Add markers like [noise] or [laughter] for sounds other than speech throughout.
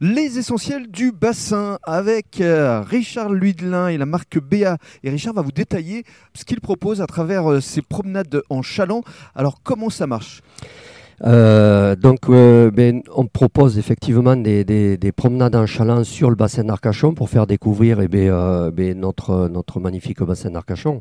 Les essentiels du bassin avec euh, Richard Luidelin et la marque Béa. Et Richard va vous détailler ce qu'il propose à travers euh, ses promenades en chaland. Alors comment ça marche? Euh, donc, euh, ben, on propose effectivement des, des- des promenades en chaland sur le bassin d'Arcachon pour faire découvrir eh ben, euh, ben, notre, notre magnifique bassin d'Arcachon.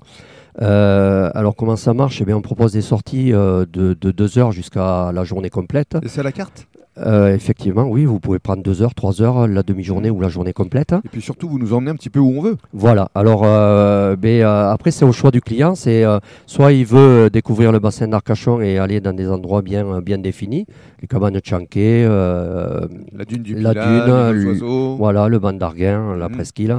Alors, comment ça marche? Eh bien, On propose des sorties de, de deux heures jusqu'à la journée complète. Et C'est à la carte? Euh, effectivement, oui, vous pouvez prendre deux heures, trois heures, la demi-journée ou la journée complète. Et puis surtout, vous nous emmenez un petit peu où on veut. Voilà. Alors, euh, euh, après, c'est au choix du client. C'est soit il veut découvrir le bassin d'Arcachon et aller dans des endroits bien, bien définis, les cabanes de Chanquet, La dune du La Pilat, dune, les le- voilà, le banc d'Arguin, la Mhm. presqu'île.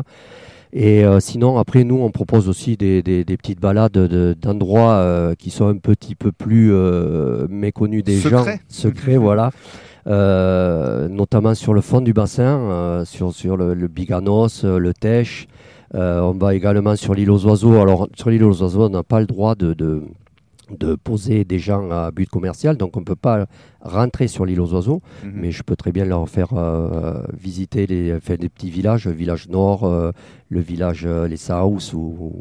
Et euh, sinon, après, nous, on propose aussi des, des- des petites balades de- d'endroits euh, qui sont un petit peu plus euh, méconnus des gens. Secrets, voilà. [laughs] Euh, notamment sur le fond du bassin, euh, sur, le, Biganos, euh, le Tèche. Euh, on va également sur l'île aux oiseaux. Alors, sur l'île aux oiseaux, on n'a pas le droit de poser des gens à but commercial, donc on ne peut pas rentrer sur l'île aux oiseaux. Mhm. Mais je peux très bien leur faire euh, visiter les, des petits villages, le village nord, euh, le village euh, les Sahaus ou,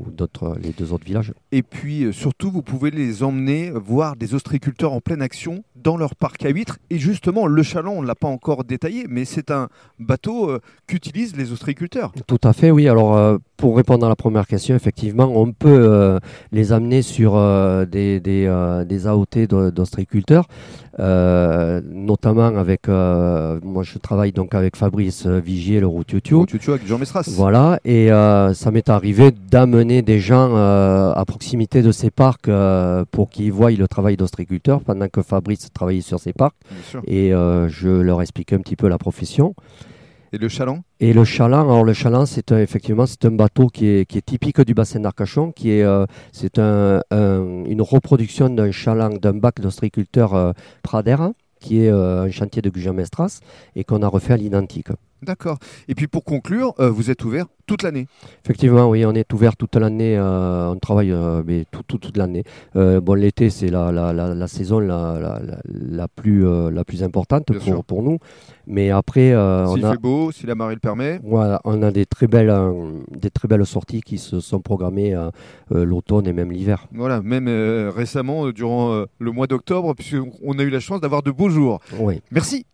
ou d'autres, les deux autres villages. Et puis euh, surtout, vous pouvez les emmener voir des ostréiculteurs en pleine action dans leur parc à huîtres. Et justement, le chaland, on ne l'a pas encore détaillé, mais c'est un bateau euh, qu'utilisent les ostréiculteurs. Tout à fait, oui. Alors, euh, pour répondre à la première question, effectivement, on peut euh, les amener sur euh, des, des, euh, des AOT d'o- d'ostréiculteurs, euh, notamment avec, euh, moi je travaille donc avec Fabrice euh, Vigier, le routiotio. Tu tu avec Jean Mestras. Voilà, et euh, ça m'est arrivé d'amener des gens à proximité de ces parcs pour qu'ils voient le travail d'ostréiculteur pendant que Fabrice travaillait sur ces parcs et je leur expliquais un petit peu la profession. Et le chaland? Et le chaland, c'est effectivement un bateau qui est, typique du bassin d'Arcachon, qui est euh, c'est un, un- une reproduction d'un chaland d'un bac d'ostréiculteur euh, Pradère, qui est euh, un chantier de Gujan Mestras et qu'on a refait à l'identique. D'accord. Et puis pour conclure, euh, vous êtes ouvert toute l'année. Effectivement, oui, on est ouvert toute l'année, euh, on travaille euh, mais tout, tout- toute l'année. Bon, l'été, c'est la, la, la, la saison la, la, la, la plus, la plus importante pour, pour nous. Mais après, S'il fait beau, si la marée le permet. voilà, on a des très, belles, des très belles sorties qui se sont programmées l'automne et même l'hiver. Voilà, même récemment, durant le mois d'octobre, puisqu'on a eu la chance d'avoir de beaux jours. Oui. Merci.